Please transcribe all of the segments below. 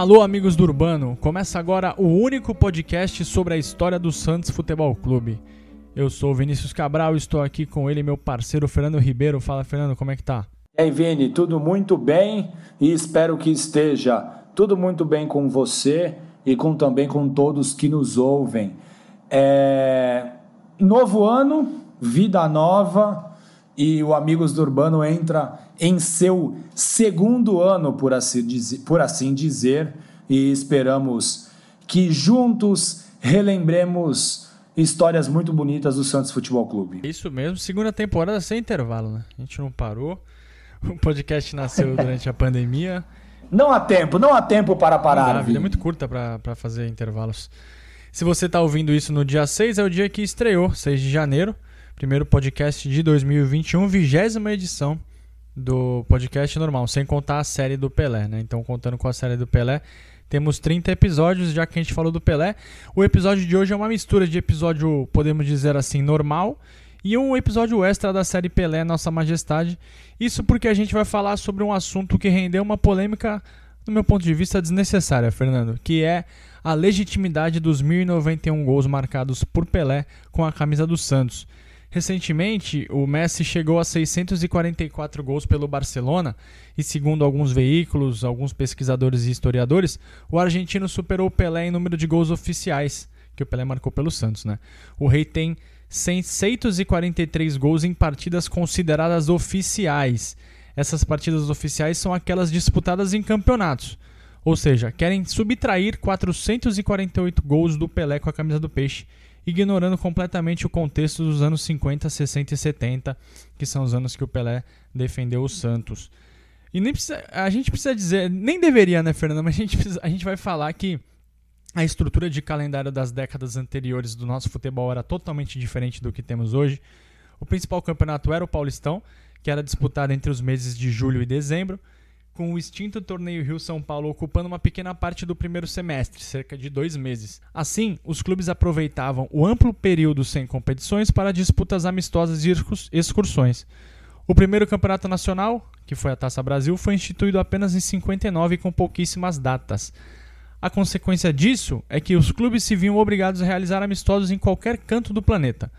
Alô, amigos do Urbano! Começa agora o único podcast sobre a história do Santos Futebol Clube. Eu sou Vinícius Cabral estou aqui com ele, meu parceiro Fernando Ribeiro. Fala, Fernando, como é que tá? E aí, Vini, tudo muito bem e espero que esteja tudo muito bem com você e com também com todos que nos ouvem. É... Novo ano, vida nova e o Amigos do Urbano entra em seu segundo ano, por assim, dizer, por assim dizer, e esperamos que juntos relembremos histórias muito bonitas do Santos Futebol Clube. Isso mesmo, segunda temporada sem intervalo, né? A gente não parou. O podcast nasceu durante a pandemia. Não há tempo, não há tempo para parar. a vida é muito curta para fazer intervalos. Se você está ouvindo isso no dia 6, é o dia que estreou, 6 de janeiro. Primeiro podcast de 2021, vigésima edição do podcast normal, sem contar a série do Pelé, né? Então, contando com a série do Pelé, temos 30 episódios, já que a gente falou do Pelé. O episódio de hoje é uma mistura de episódio, podemos dizer assim, normal e um episódio extra da série Pelé, Nossa Majestade. Isso porque a gente vai falar sobre um assunto que rendeu uma polêmica, do meu ponto de vista, desnecessária, Fernando, que é a legitimidade dos 1.091 gols marcados por Pelé com a camisa do Santos. Recentemente, o Messi chegou a 644 gols pelo Barcelona e, segundo alguns veículos, alguns pesquisadores e historiadores, o argentino superou o Pelé em número de gols oficiais, que o Pelé marcou pelo Santos. Né? O rei tem 643 gols em partidas consideradas oficiais. Essas partidas oficiais são aquelas disputadas em campeonatos. Ou seja, querem subtrair 448 gols do Pelé com a camisa do Peixe ignorando completamente o contexto dos anos 50, 60 e 70, que são os anos que o Pelé defendeu o Santos. E nem precisa, a gente precisa dizer, nem deveria, né, Fernanda, mas a gente, precisa, a gente vai falar que a estrutura de calendário das décadas anteriores do nosso futebol era totalmente diferente do que temos hoje. O principal campeonato era o Paulistão, que era disputado entre os meses de julho e dezembro com o extinto torneio Rio-São Paulo ocupando uma pequena parte do primeiro semestre, cerca de dois meses. Assim, os clubes aproveitavam o amplo período sem competições para disputas amistosas e excursões. O primeiro campeonato nacional, que foi a Taça Brasil, foi instituído apenas em 59 com pouquíssimas datas. A consequência disso é que os clubes se viam obrigados a realizar amistosos em qualquer canto do planeta.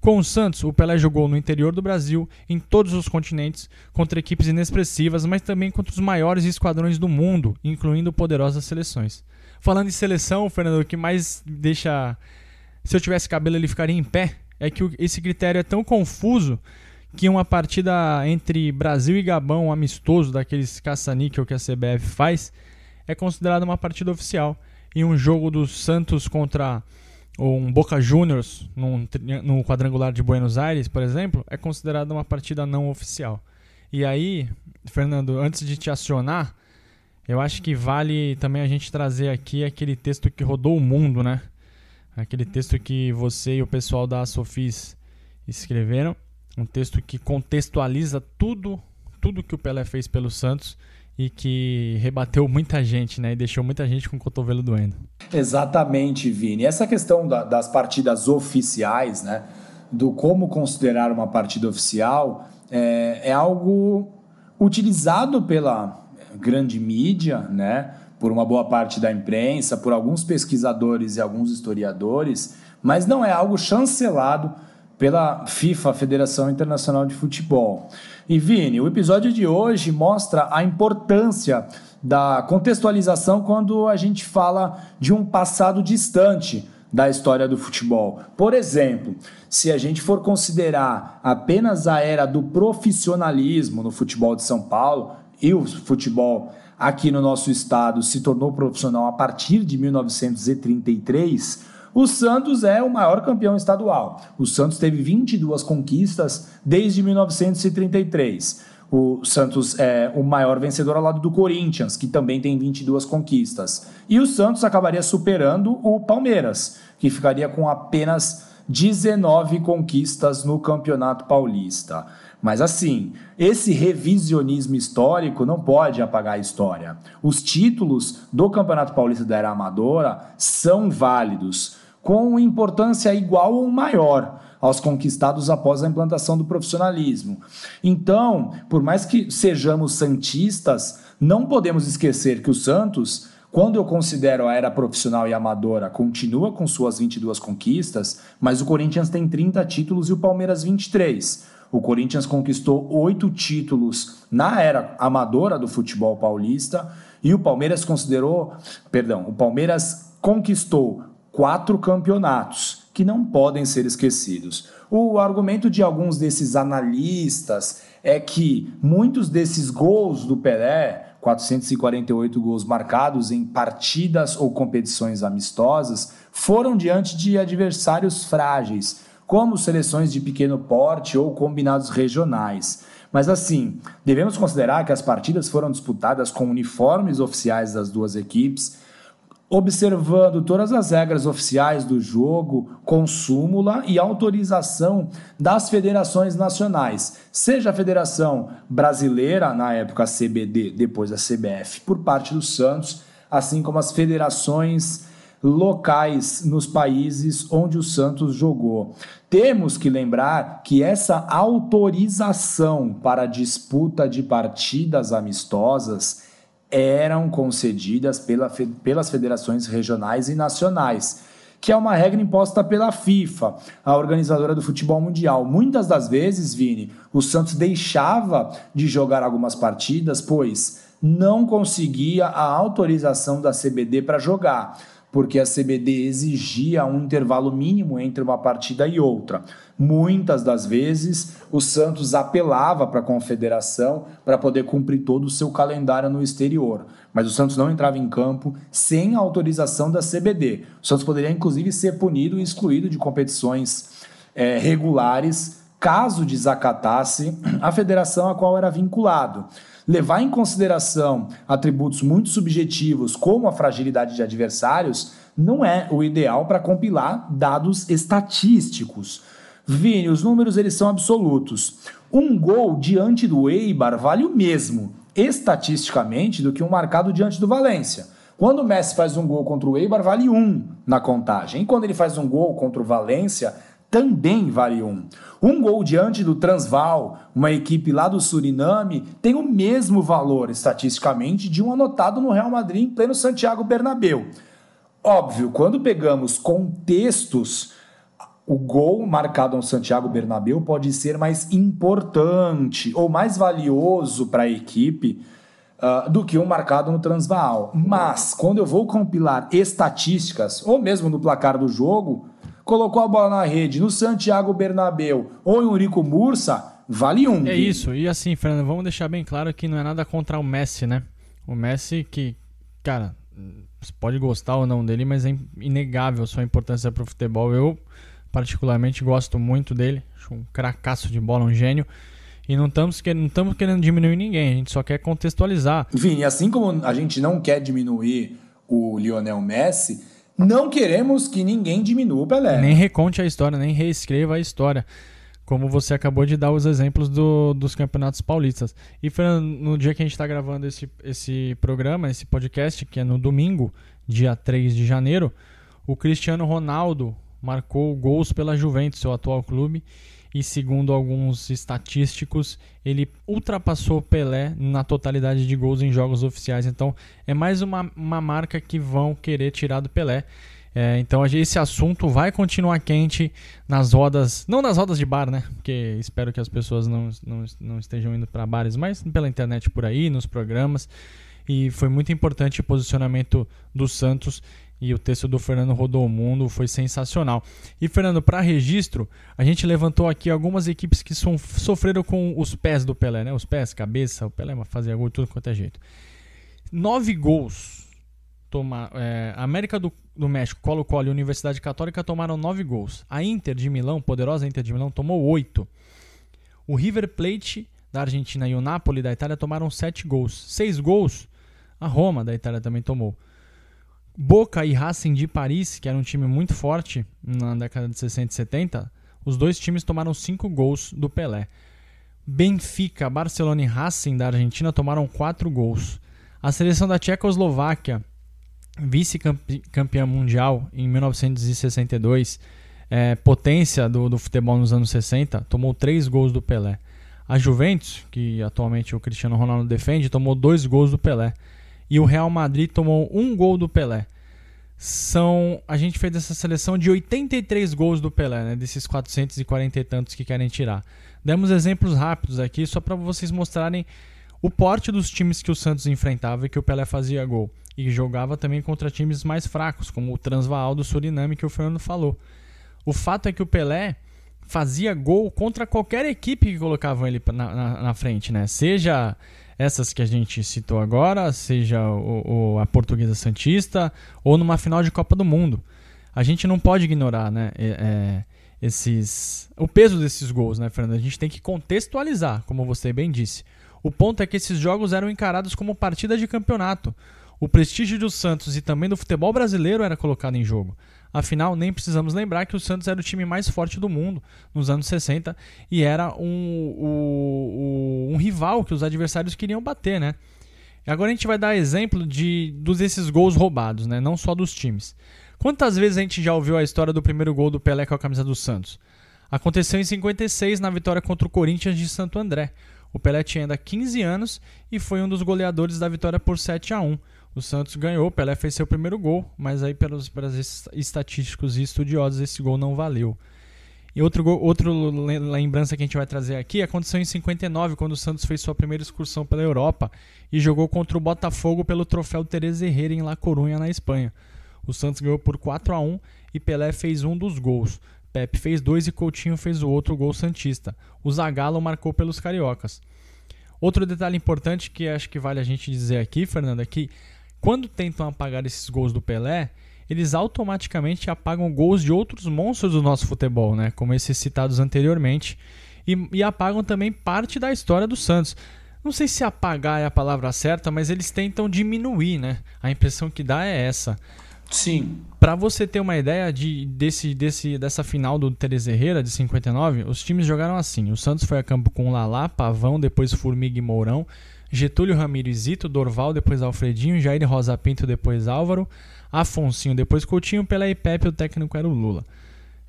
Com o Santos, o Pelé jogou no interior do Brasil, em todos os continentes, contra equipes inexpressivas, mas também contra os maiores esquadrões do mundo, incluindo poderosas seleções. Falando em seleção, Fernando, o que mais deixa. Se eu tivesse cabelo, ele ficaria em pé. É que esse critério é tão confuso que uma partida entre Brasil e Gabão, um amistoso daqueles caça-níquel que a CBF faz, é considerada uma partida oficial. E um jogo do Santos contra ou um Boca Juniors no quadrangular de Buenos Aires, por exemplo, é considerada uma partida não oficial. E aí, Fernando, antes de te acionar, eu acho que vale também a gente trazer aqui aquele texto que rodou o mundo, né? Aquele texto que você e o pessoal da Sofis escreveram, um texto que contextualiza tudo, tudo que o Pelé fez pelo Santos e que rebateu muita gente, né? E deixou muita gente com o cotovelo doendo. Exatamente, Vini. Essa questão da, das partidas oficiais, né? Do como considerar uma partida oficial é, é algo utilizado pela grande mídia, né? Por uma boa parte da imprensa, por alguns pesquisadores e alguns historiadores, mas não é algo chancelado pela FIFA, Federação Internacional de Futebol. E Vini, o episódio de hoje mostra a importância da contextualização quando a gente fala de um passado distante da história do futebol. Por exemplo, se a gente for considerar apenas a era do profissionalismo no futebol de São Paulo e o futebol aqui no nosso estado se tornou profissional a partir de 1933, o Santos é o maior campeão estadual. O Santos teve 22 conquistas desde 1933. O Santos é o maior vencedor ao lado do Corinthians, que também tem 22 conquistas. E o Santos acabaria superando o Palmeiras, que ficaria com apenas 19 conquistas no Campeonato Paulista. Mas assim, esse revisionismo histórico não pode apagar a história. Os títulos do Campeonato Paulista da Era Amadora são válidos com importância igual ou maior aos conquistados após a implantação do profissionalismo. Então, por mais que sejamos santistas, não podemos esquecer que o Santos Quando eu considero a era profissional e amadora, continua com suas 22 conquistas, mas o Corinthians tem 30 títulos e o Palmeiras 23. O Corinthians conquistou oito títulos na era amadora do futebol paulista e o Palmeiras considerou, perdão, o Palmeiras conquistou quatro campeonatos que não podem ser esquecidos. O argumento de alguns desses analistas é que muitos desses gols do Pelé, 448 gols marcados em partidas ou competições amistosas, foram diante de adversários frágeis, como seleções de pequeno porte ou combinados regionais. Mas assim, devemos considerar que as partidas foram disputadas com uniformes oficiais das duas equipes, observando todas as regras oficiais do jogo, com súmula e autorização das federações nacionais, seja a Federação Brasileira, na época a CBD, depois a CBF, por parte do Santos, assim como as federações locais nos países onde o Santos jogou. Temos que lembrar que essa autorização para disputa de partidas amistosas eram concedidas pela, pelas federações regionais e nacionais, que é uma regra imposta pela FIFA, a organizadora do futebol mundial. Muitas das vezes, Vini, o Santos deixava de jogar algumas partidas, pois não conseguia a autorização da CBD para jogar porque a CBD exigia um intervalo mínimo entre uma partida e outra. Muitas das vezes, o Santos apelava para a confederação para poder cumprir todo o seu calendário no exterior, mas o Santos não entrava em campo sem a autorização da CBD. O Santos poderia, inclusive, ser punido e excluído de competições é, regulares caso desacatasse a federação a qual era vinculado levar em consideração atributos muito subjetivos, como a fragilidade de adversários, não é o ideal para compilar dados estatísticos. Vini, os números eles são absolutos. Um gol diante do Eibar vale o mesmo, estatisticamente, do que um marcado diante do Valência. Quando o Messi faz um gol contra o Eibar, vale um na contagem. E quando ele faz um gol contra o Valência, também vale um. Um gol diante do Transvaal, uma equipe lá do Suriname, tem o mesmo valor estatisticamente de um anotado no Real Madrid em pleno Santiago Bernabéu. Óbvio, quando pegamos contextos, o gol marcado no Santiago Bernabéu pode ser mais importante ou mais valioso para a equipe uh, do que um marcado no Transvaal. Mas quando eu vou compilar estatísticas ou mesmo no placar do jogo, colocou a bola na rede no Santiago Bernabeu ou em Urico Mursa, vale um. É isso. E assim, Fernando, vamos deixar bem claro que não é nada contra o Messi, né? O Messi que, cara, você pode gostar ou não dele, mas é inegável sua importância para o futebol. Eu, particularmente, gosto muito dele. Acho um cracaço de bola, um gênio. E não estamos não querendo diminuir ninguém, a gente só quer contextualizar. Enfim, assim como a gente não quer diminuir o Lionel Messi, não queremos que ninguém diminua o Pelé. Nem reconte a história, nem reescreva a história. Como você acabou de dar os exemplos do, dos campeonatos paulistas. E foi no dia que a gente está gravando esse, esse programa, esse podcast, que é no domingo, dia 3 de janeiro, o Cristiano Ronaldo marcou gols pela Juventus, seu atual clube, e segundo alguns estatísticos, ele ultrapassou Pelé na totalidade de gols em jogos oficiais. Então é mais uma, uma marca que vão querer tirar do Pelé. É, então esse assunto vai continuar quente nas rodas, não nas rodas de bar, né? Porque espero que as pessoas não, não, não estejam indo para bares, mas pela internet por aí, nos programas. E foi muito importante o posicionamento do Santos e o texto do Fernando rodou o mundo, foi sensacional. E Fernando, para registro, a gente levantou aqui algumas equipes que so sofreram com os pés do Pelé, né? Os pés, cabeça, o Pelé fazia gol tudo quanto é jeito. Nove gols. Toma, é, América do, do México, Colo-Colo e Universidade Católica tomaram nove gols. A Inter de Milão, poderosa Inter de Milão, tomou oito. O River Plate da Argentina e o Napoli da Itália tomaram sete gols. Seis gols a Roma da Itália também tomou. Boca e Racing de Paris, que era um time muito forte na década de 60 e 70, os dois times tomaram cinco gols do Pelé. Benfica, Barcelona e Racing da Argentina tomaram quatro gols. A seleção da Tchecoslováquia, vice-campeã mundial em 1962, é, potência do, do futebol nos anos 60, tomou três gols do Pelé. A Juventus, que atualmente o Cristiano Ronaldo defende, tomou dois gols do Pelé. E o Real Madrid tomou um gol do Pelé. São, a gente fez essa seleção de 83 gols do Pelé, né, desses 440 e tantos que querem tirar. Demos exemplos rápidos aqui só para vocês mostrarem o porte dos times que o Santos enfrentava e que o Pelé fazia gol. E jogava também contra times mais fracos, como o Transvaal do Suriname, que o Fernando falou. O fato é que o Pelé fazia gol contra qualquer equipe que colocavam ele na, na, na frente, né? Seja essas que a gente citou agora, seja o, o, a Portuguesa Santista, ou numa final de Copa do Mundo. A gente não pode ignorar, né? É, esses, o peso desses gols, né, Fernando? A gente tem que contextualizar, como você bem disse. O ponto é que esses jogos eram encarados como partida de campeonato. O prestígio do Santos e também do futebol brasileiro era colocado em jogo. Afinal, nem precisamos lembrar que o Santos era o time mais forte do mundo nos anos 60 e era um, um, um rival que os adversários queriam bater, né? Agora a gente vai dar exemplo de dos esses gols roubados, né? Não só dos times. Quantas vezes a gente já ouviu a história do primeiro gol do Pelé com a camisa do Santos? Aconteceu em 56 na vitória contra o Corinthians de Santo André. O Pelé tinha ainda 15 anos e foi um dos goleadores da vitória por 7 a 1. O Santos ganhou, Pelé fez seu primeiro gol, mas aí pelos, pelos estatísticos e estudiosos esse gol não valeu. E outro, gol, outro lembrança que a gente vai trazer aqui aconteceu em 59, quando o Santos fez sua primeira excursão pela Europa e jogou contra o Botafogo pelo troféu Teresa Herrera em La Coruña, na Espanha. O Santos ganhou por 4 a 1 e Pelé fez um dos gols. Pepe fez dois e Coutinho fez o outro gol santista. O Zagallo marcou pelos cariocas. Outro detalhe importante que acho que vale a gente dizer aqui, Fernando, é que quando tentam apagar esses gols do Pelé, eles automaticamente apagam gols de outros monstros do nosso futebol, né? Como esses citados anteriormente, e, e apagam também parte da história do Santos. Não sei se apagar é a palavra certa, mas eles tentam diminuir, né? A impressão que dá é essa. Sim. Para você ter uma ideia de, desse, desse, dessa final do Teresa Herrera de 59, os times jogaram assim. O Santos foi a campo com Lalá, Pavão, depois Formiga e Mourão, Getúlio Ramiro Zito, Dorval, depois Alfredinho, Jair Rosa Pinto, depois Álvaro, Afonsinho, depois Coutinho, Pelé e Pepe, o técnico era o Lula.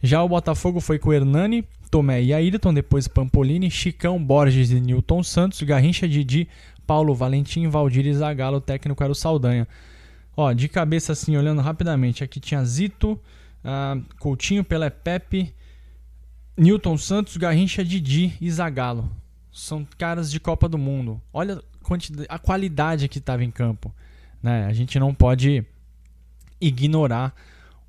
Já o Botafogo foi com Hernani, Tomé e Ayrton, depois Pampolini, Chicão, Borges e Newton Santos, Garrincha, Didi, Paulo Valentim, Valdir e Zagallo, o técnico era o Saldanha. Ó, de cabeça assim, olhando rapidamente, aqui tinha Zito, uh, Coutinho, Pelé Pepe, Newton Santos, Garrincha, Didi e Zagallo. São caras de Copa do Mundo. Olha a qualidade que estava em campo. Né? A gente não pode ignorar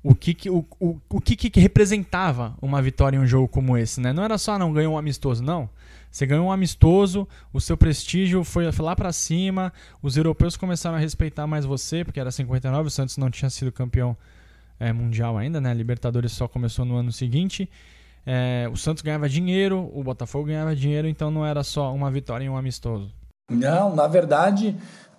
o que, que o, o, o que, que representava uma vitória em um jogo como esse. Né? Não era só, não, ganhou um amistoso, não. Você ganhou um amistoso, o seu prestígio foi, foi lá para cima, os europeus começaram a respeitar mais você, porque era 59, o Santos não tinha sido campeão é, mundial ainda, né? A Libertadores só começou no ano seguinte. É, o Santos ganhava dinheiro, o Botafogo ganhava dinheiro, então não era só uma vitória em um amistoso. Não, na verdade,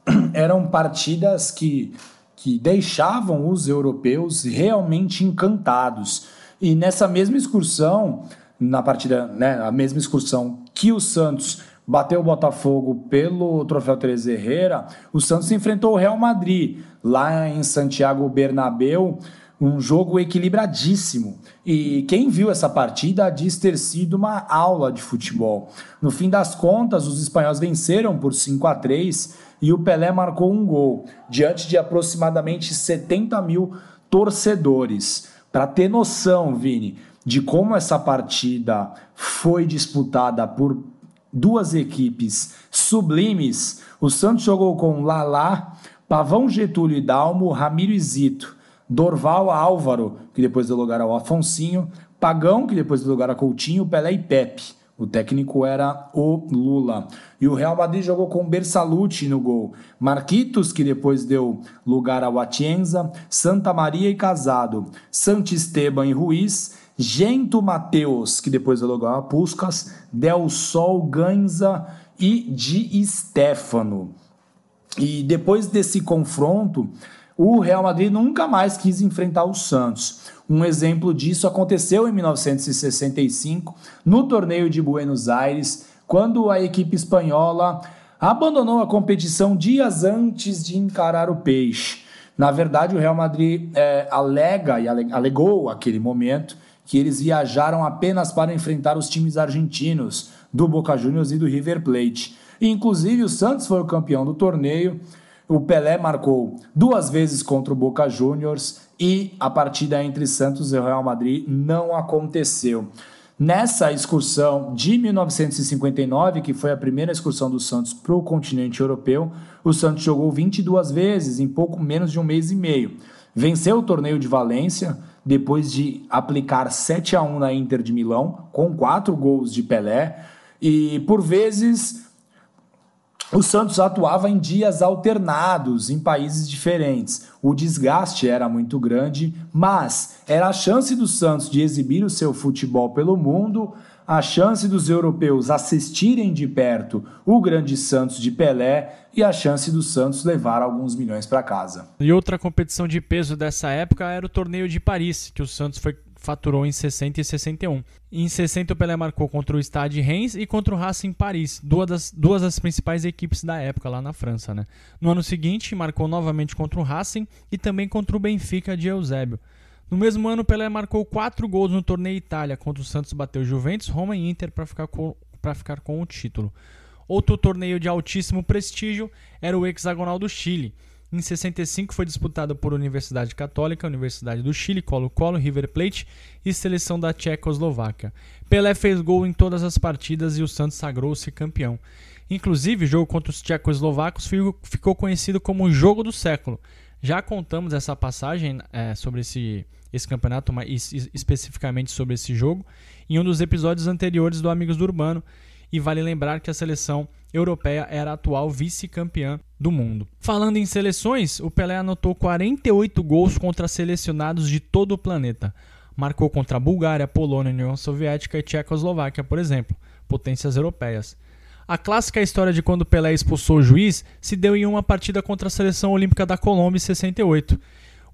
eram partidas que, que deixavam os europeus realmente encantados. E nessa mesma excursão, na partida, né, a mesma excursão que o Santos bateu o Botafogo pelo Troféu Teresa Herrera, o Santos enfrentou o Real Madrid lá em Santiago Bernabéu, um jogo equilibradíssimo. E quem viu essa partida diz ter sido uma aula de futebol. No fim das contas, os espanhóis venceram por 5 a 3 e o Pelé marcou um gol, diante de aproximadamente 70 mil torcedores. Para ter noção, Vini, de como essa partida foi disputada por duas equipes sublimes, o Santos jogou com Lalá, Pavão Getúlio e Dalmo, Ramiro e Zito, Dorval Álvaro, que depois deu lugar ao Afonsinho, Pagão, que depois deu lugar a Coutinho, Pelé e Pepe. O técnico era o Lula. E o Real Madrid jogou com Bersalucci no gol. Marquitos, que depois deu lugar ao Atienza, Santa Maria e Casado, Santisteban e Ruiz, Gento Mateus, que depois elogou Puscas, Del Sol Ganza e Di Stefano. E depois desse confronto, o Real Madrid nunca mais quis enfrentar o Santos. Um exemplo disso aconteceu em 1965, no torneio de Buenos Aires, quando a equipe espanhola abandonou a competição dias antes de encarar o Peixe. Na verdade, o Real Madrid é, alega e alegou aquele momento que eles viajaram apenas para enfrentar os times argentinos do Boca Juniors e do River Plate. Inclusive, o Santos foi o campeão do torneio. O Pelé marcou duas vezes contra o Boca Juniors e a partida entre Santos e Real Madrid não aconteceu. Nessa excursão de 1959, que foi a primeira excursão do Santos para o continente europeu, o Santos jogou 22 vezes em pouco menos de um mês e meio. Venceu o torneio de Valência depois de aplicar 7 a 1 na Inter de Milão, com quatro gols de Pelé, e por vezes o Santos atuava em dias alternados, em países diferentes. O desgaste era muito grande, mas era a chance do Santos de exibir o seu futebol pelo mundo, a chance dos europeus assistirem de perto o grande Santos de Pelé e a chance do Santos levar alguns milhões para casa. E outra competição de peso dessa época era o torneio de Paris, que o Santos foi faturou em 60 e 61. Em 60 o Pelé marcou contra o Stade Reims e contra o Racing Paris, duas das, duas das principais equipes da época lá na França. Né? No ano seguinte marcou novamente contra o Racing e também contra o Benfica de Eusébio. No mesmo ano, Pelé marcou quatro gols no torneio Itália, contra o Santos bateu Juventus, Roma e Inter para ficar, ficar com o título. Outro torneio de altíssimo prestígio era o Hexagonal do Chile. Em 65 foi disputado por Universidade Católica, Universidade do Chile, Colo-Colo, River Plate e Seleção da Tchecoslováquia. Pelé fez gol em todas as partidas e o Santos sagrou-se campeão. Inclusive, o jogo contra os tchecoslovacos ficou conhecido como o jogo do século. Já contamos essa passagem é, sobre esse, esse campeonato, mas especificamente sobre esse jogo, em um dos episódios anteriores do Amigos do Urbano, e vale lembrar que a seleção europeia era a atual vice-campeã do mundo. Falando em seleções, o Pelé anotou 48 gols contra selecionados de todo o planeta. Marcou contra a Bulgária, Polônia, União Soviética e Tchecoslováquia, por exemplo, potências europeias. A clássica história de quando Pelé expulsou o juiz se deu em uma partida contra a seleção olímpica da Colômbia em 68.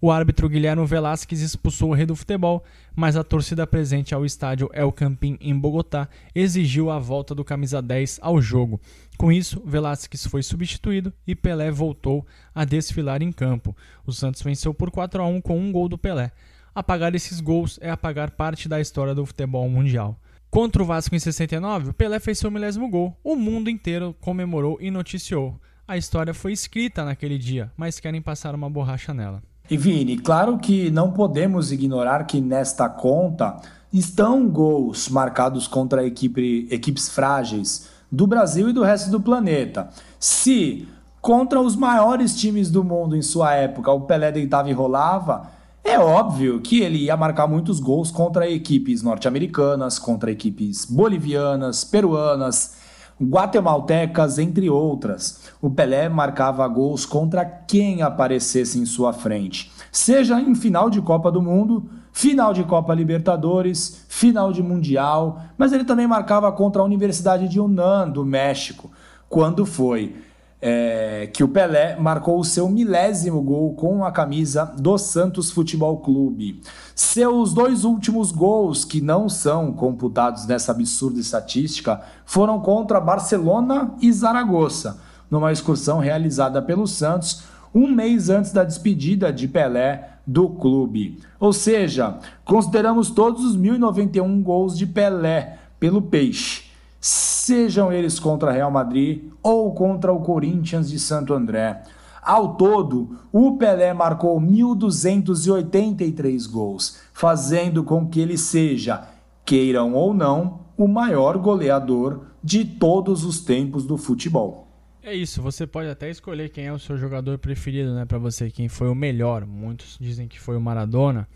O árbitro Guilherme Velasquez expulsou o rei do futebol, mas a torcida presente ao estádio El Campín em Bogotá exigiu a volta do camisa 10 ao jogo. Com isso, Velasquez foi substituído e Pelé voltou a desfilar em campo. O Santos venceu por 4 a 1 com um gol do Pelé. Apagar esses gols é apagar parte da história do futebol mundial. Contra o Vasco em 69, Pelé fez seu milésimo gol. O mundo inteiro comemorou e noticiou. A história foi escrita naquele dia, mas querem passar uma borracha nela. E Vini, claro que não podemos ignorar que nesta conta estão gols marcados contra equipe, equipes frágeis do Brasil e do resto do planeta. Se contra os maiores times do mundo em sua época o Pelé deitava e rolava, é óbvio que ele ia marcar muitos gols contra equipes norte-americanas, contra equipes bolivianas, peruanas, guatemaltecas, entre outras. O Pelé marcava gols contra quem aparecesse em sua frente, seja em final de Copa do Mundo, final de Copa Libertadores, final de Mundial, mas ele também marcava contra a Universidade de Yunnan, do México, quando foi é, que o Pelé marcou o seu milésimo gol com a camisa do Santos Futebol Clube. Seus dois últimos gols, que não são computados nessa absurda estatística, foram contra Barcelona e Zaragoza, numa excursão realizada pelo Santos um mês antes da despedida de Pelé do clube. Ou seja, consideramos todos os 1091 gols de Pelé pelo Peixe sejam eles contra Real Madrid ou contra o Corinthians de Santo André. Ao todo, o Pelé marcou 1.283 gols, fazendo com que ele seja, queiram ou não, o maior goleador de todos os tempos do futebol. É isso, você pode até escolher quem é o seu jogador preferido, né, para você, quem foi o melhor. Muitos dizem que foi o Maradona.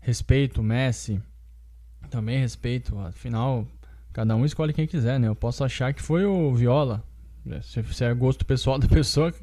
Respeito o Messi, também respeito, afinal, Cada um escolhe quem quiser, né? Eu posso achar que foi o Viola. É, se é gosto pessoal da pessoa,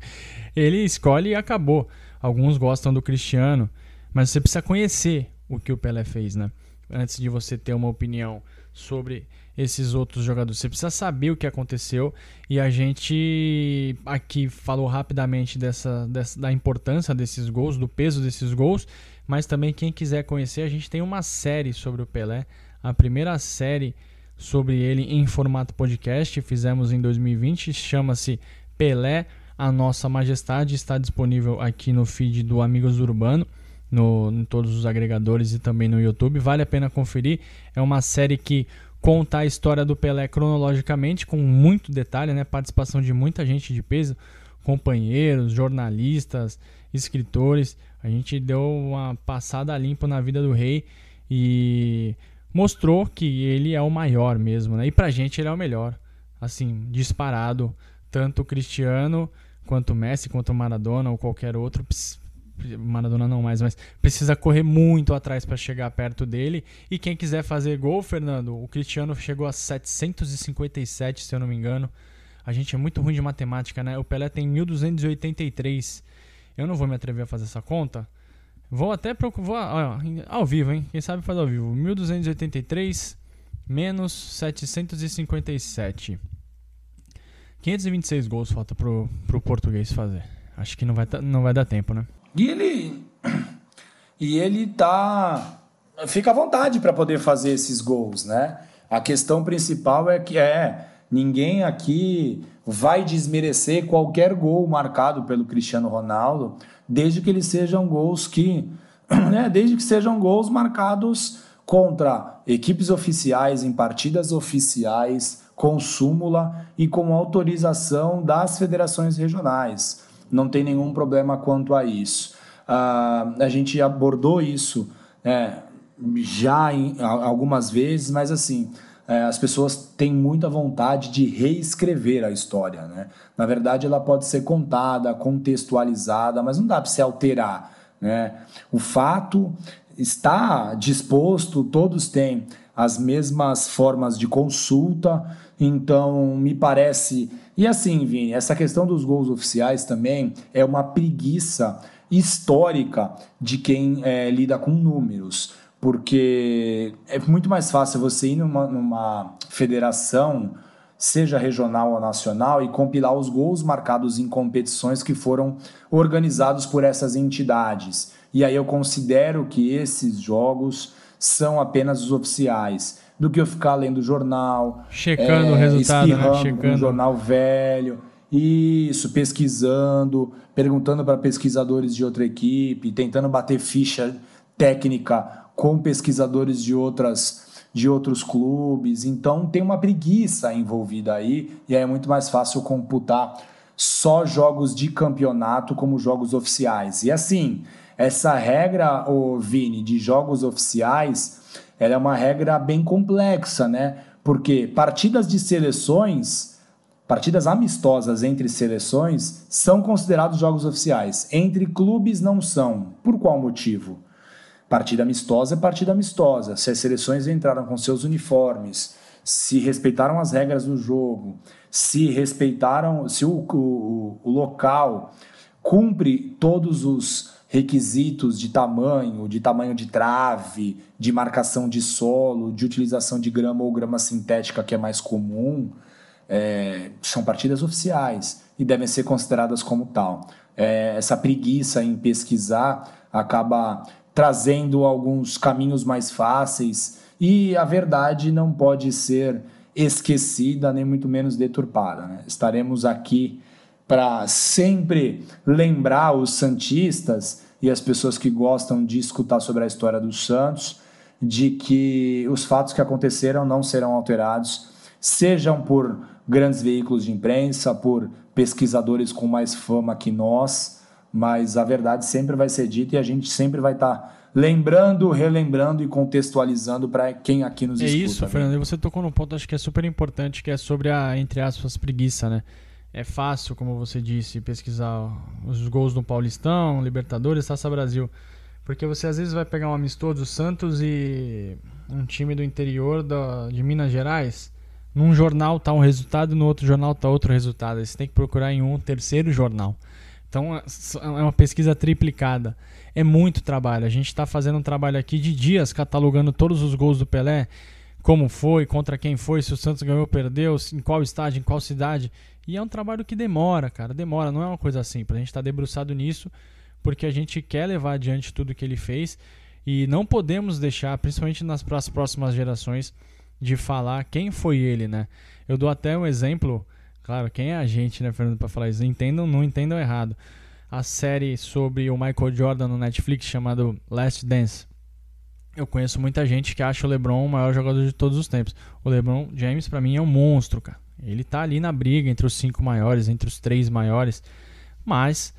ele escolhe e acabou. Alguns gostam do Cristiano, mas você precisa conhecer o que o Pelé fez, né? Antes de você ter uma opinião sobre esses outros jogadores. Você precisa saber o que aconteceu e a gente aqui falou rapidamente dessa, dessa, da importância desses gols, do peso desses gols, mas também quem quiser conhecer, a gente tem uma série sobre o Pelé, a primeira série sobre ele em formato podcast. Fizemos em 2020, chama-se Pelé, a Nossa Majestade. Está disponível aqui no feed do Amigos do Urbano, no, em todos os agregadores e também no YouTube. Vale a pena conferir. É uma série que conta a história do Pelé cronologicamente, com muito detalhe, né? participação de muita gente de peso, companheiros, jornalistas, escritores. A gente deu uma passada limpa na vida do rei e mostrou que ele é o maior mesmo, né? E pra gente ele é o melhor. Assim, disparado. Tanto o Cristiano quanto o Messi, quanto o Maradona ou qualquer outro. Maradona não mais, mas precisa correr muito atrás para chegar perto dele. E quem quiser fazer gol, Fernando, o Cristiano chegou a 757, se eu não me engano. A gente é muito ruim de matemática, né? O Pelé tem 1283. Eu não vou me atrever a fazer essa conta. Vou até procurar. Ao vivo, hein? Quem sabe faz ao vivo. 1283 menos 757. 526 gols falta pro, pro português fazer. Acho que não vai, não vai dar tempo, né? E ele. E ele tá. Fica à vontade para poder fazer esses gols, né? A questão principal é que é. Ninguém aqui vai desmerecer qualquer gol marcado pelo Cristiano Ronaldo, desde que eles sejam gols que. Né, desde que sejam gols marcados contra equipes oficiais, em partidas oficiais, com súmula e com autorização das federações regionais. Não tem nenhum problema quanto a isso. Uh, a gente abordou isso é, já em, algumas vezes, mas assim é, as pessoas têm muita vontade de reescrever a história. Né? Na verdade, ela pode ser contada, contextualizada, mas não dá para se alterar. Né? O fato está disposto, todos têm as mesmas formas de consulta, então me parece. E assim, Vini, essa questão dos gols oficiais também é uma preguiça histórica de quem é, lida com números porque é muito mais fácil você ir numa, numa federação, seja regional ou nacional, e compilar os gols marcados em competições que foram organizados por essas entidades. E aí eu considero que esses jogos são apenas os oficiais, do que eu ficar lendo jornal, checando é, o resultado, né? checando um jornal velho. Isso, pesquisando, perguntando para pesquisadores de outra equipe, tentando bater ficha técnica com pesquisadores de outras de outros clubes. Então tem uma preguiça envolvida aí e aí é muito mais fácil computar só jogos de campeonato como jogos oficiais. E assim, essa regra, o Vini, de jogos oficiais, ela é uma regra bem complexa, né? Porque partidas de seleções, partidas amistosas entre seleções, são considerados jogos oficiais. Entre clubes não são. Por qual motivo? Partida amistosa é partida amistosa. Se as seleções entraram com seus uniformes, se respeitaram as regras do jogo, se respeitaram, se o, o, o local cumpre todos os requisitos de tamanho, de tamanho de trave, de marcação de solo, de utilização de grama ou grama sintética, que é mais comum, é, são partidas oficiais e devem ser consideradas como tal. É, essa preguiça em pesquisar acaba trazendo alguns caminhos mais fáceis e a verdade não pode ser esquecida nem muito menos deturpada. Né? Estaremos aqui para sempre lembrar os santistas e as pessoas que gostam de escutar sobre a história dos santos de que os fatos que aconteceram não serão alterados, sejam por grandes veículos de imprensa, por pesquisadores com mais fama que nós mas a verdade sempre vai ser dita e a gente sempre vai estar tá lembrando, relembrando e contextualizando para quem aqui nos é escuta. É isso, né? Fernando. E você tocou num ponto acho que é super importante, que é sobre a, entre aspas, preguiça, né? É fácil, como você disse, pesquisar os gols do Paulistão, Libertadores, Taça Brasil. Porque você às vezes vai pegar um amistoso Santos e um time do interior da, de Minas Gerais. Num jornal tá um resultado, no outro jornal tá outro resultado. Aí você tem que procurar em um terceiro jornal. Então é, é uma pesquisa triplicada. É muito trabalho. A gente está fazendo um trabalho aqui de dias catalogando todos os gols do Pelé, como foi, contra quem foi, se o Santos ganhou ou perdeu, em qual estádio, em qual cidade. E é um trabalho que demora, cara. Demora, não é uma coisa simples. A gente está debruçado nisso porque a gente quer levar adiante tudo que ele fez e não podemos deixar, principalmente nas próximas gerações, de falar quem foi ele, né? Eu dou até um exemplo Claro, quem é a gente, né, Fernando, para falar isso? Entendam, não entendam errado. A série sobre o Michael Jordan no Netflix chamado Last Dance. Eu conheço muita gente que acha o LeBron o maior jogador de todos os tempos. O LeBron James para mim é um monstro, cara. Ele tá ali na briga entre os cinco maiores, entre os três maiores. Mas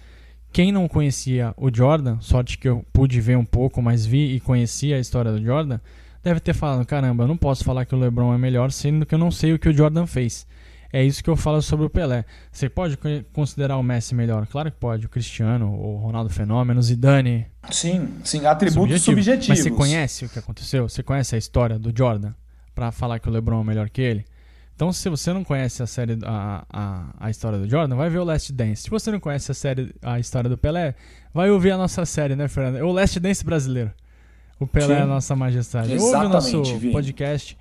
quem não conhecia o Jordan, sorte que eu pude ver um pouco, mas vi e conhecia a história do Jordan, deve ter falado: caramba, eu não posso falar que o LeBron é melhor, sendo que eu não sei o que o Jordan fez. É isso que eu falo sobre o Pelé. Você pode considerar o Messi melhor? Claro que pode. O Cristiano, o Ronaldo Fenômeno, Zidane. Sim, sim. Atributos subjetivo. subjetivos. Mas você conhece o que aconteceu? Você conhece a história do Jordan para falar que o LeBron é melhor que ele? Então, se você não conhece a série, a, a, a história do Jordan, vai ver o Last Dance. Se você não conhece a série, a história do Pelé, vai ouvir a nossa série, né, Fernando? É o Last Dance brasileiro. O Pelé Sim. é a nossa majestade. Exatamente, Ouve o nosso Vini. podcast.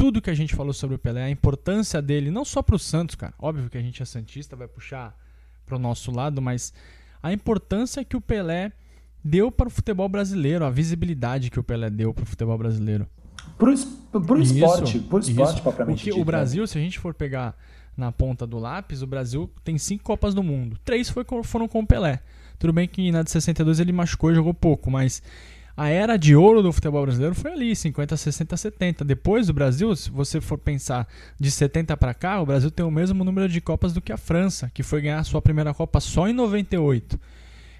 Tudo que a gente falou sobre o Pelé, a importância dele, não só para o Santos, cara. Óbvio que a gente é santista, vai puxar para o nosso lado, mas a importância que o Pelé deu para o futebol brasileiro, a visibilidade que o Pelé deu para o futebol brasileiro. Pro, pro esporte, isso, pro esporte isso. propriamente Porque o Brasil, né? se a gente for pegar na ponta do lápis, o Brasil tem cinco Copas do Mundo. Três foi, foram com o Pelé. Tudo bem que na de 62 ele machucou e jogou pouco, mas a era de ouro do futebol brasileiro foi ali, 50, 60, 70. Depois do Brasil, se você for pensar de 70 para cá, o Brasil tem o mesmo número de Copas do que a França, que foi ganhar a sua primeira Copa só em 98.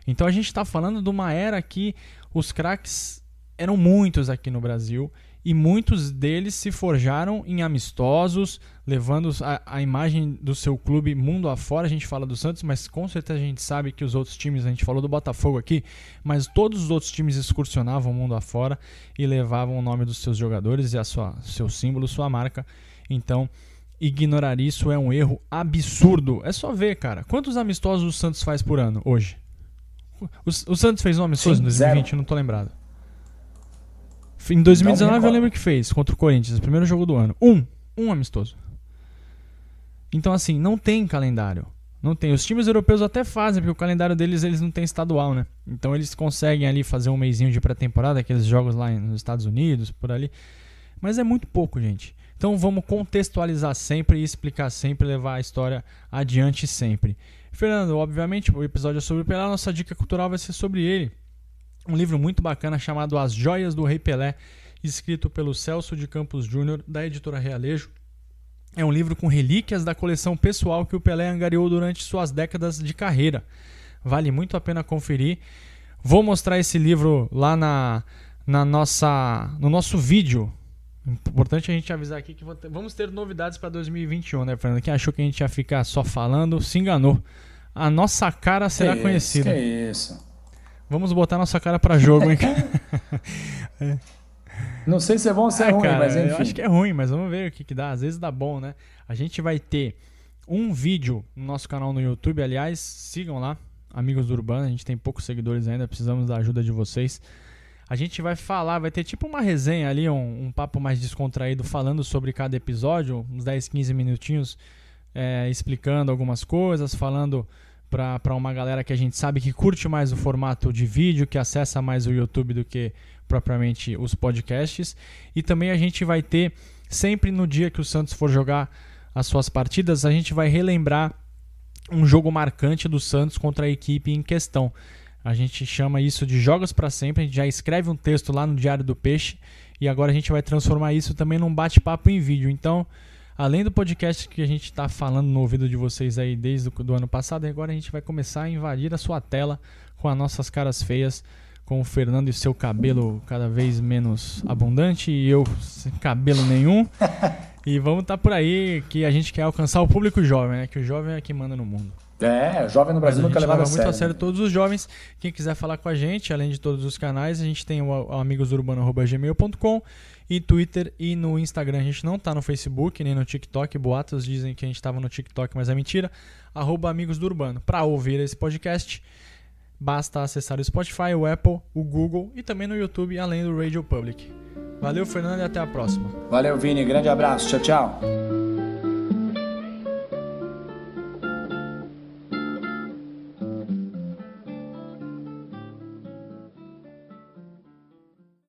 Então a gente está falando de uma era que os craques eram muitos aqui no Brasil e muitos deles se forjaram em amistosos, levando a, a, imagem do seu clube mundo afora. A gente fala do Santos, mas com certeza a gente sabe que os outros times, a gente falou do Botafogo aqui, mas todos os outros times excursionavam o mundo afora e levavam o nome dos seus jogadores e a sua, seu símbolo, sua marca. Então, ignorar isso é um erro absurdo. É só ver, cara. Quantos amistosos o Santos faz por ano hoje? O, o Santos fez um amistoso em 2020, zero. não tô lembrado. Em 2019 eu lembro que fez contra o Corinthians, o primeiro jogo do ano. Um. Um amistoso. Então, assim, não tem calendário. Não tem. Os times europeus até fazem, porque o calendário deles eles não tem estadual, né? Então eles conseguem ali fazer um mêsinho de pré-temporada, aqueles jogos lá nos Estados Unidos, por ali. Mas é muito pouco, gente. Então vamos contextualizar sempre e explicar sempre, levar a história adiante sempre. Fernando, obviamente, o episódio é sobre o Pelé, a nossa dica cultural vai ser sobre ele um livro muito bacana chamado As Joias do Rei Pelé, escrito pelo Celso de Campos Júnior, da editora Realejo. É um livro com relíquias da coleção pessoal que o Pelé angariou durante suas décadas de carreira. Vale muito a pena conferir. Vou mostrar esse livro lá na, na nossa, no nosso vídeo. Importante a gente avisar aqui que vamos ter novidades para 2021, né, Fernando? Quem achou que a gente ia ficar só falando se enganou. A nossa cara será que conhecida. Que isso. Vamos botar nossa cara para jogo, hein? é. Não sei se é bom ou se é ah, ruim, cara, mas enfim. Eu acho que é ruim, mas vamos ver o que, que dá. Às vezes dá bom, né? A gente vai ter um vídeo no nosso canal no YouTube. Aliás, sigam lá, Amigos do Urbano. A gente tem poucos seguidores ainda, precisamos da ajuda de vocês. A gente vai falar, vai ter tipo uma resenha ali, um, um papo mais descontraído, falando sobre cada episódio, uns 10, 15 minutinhos, é, explicando algumas coisas, falando para uma galera que a gente sabe que curte mais o formato de vídeo, que acessa mais o YouTube do que propriamente os podcasts. E também a gente vai ter, sempre no dia que o Santos for jogar as suas partidas, a gente vai relembrar um jogo marcante do Santos contra a equipe em questão. A gente chama isso de Jogos para Sempre. A gente já escreve um texto lá no Diário do Peixe e agora a gente vai transformar isso também num bate-papo em vídeo. Então, Além do podcast que a gente está falando no ouvido de vocês aí desde o do ano passado, agora a gente vai começar a invadir a sua tela com as nossas caras feias, com o Fernando e seu cabelo cada vez menos abundante e eu sem cabelo nenhum. e vamos estar tá por aí que a gente quer alcançar o público jovem, né? Que o jovem é que manda no mundo. É, jovem no Brasil nunca levava a sério. muito a sério todos os jovens. Quem quiser falar com a gente, além de todos os canais, a gente tem o amigosurbano.gmail.com e Twitter e no Instagram. A gente não tá no Facebook nem no TikTok. Boatos dizem que a gente estava no TikTok, mas é mentira. Arroba Amigos do Urbano. Para ouvir esse podcast, basta acessar o Spotify, o Apple, o Google e também no YouTube, além do Radio Public. Valeu, Fernando, e até a próxima. Valeu, Vini. Grande abraço. Tchau, tchau.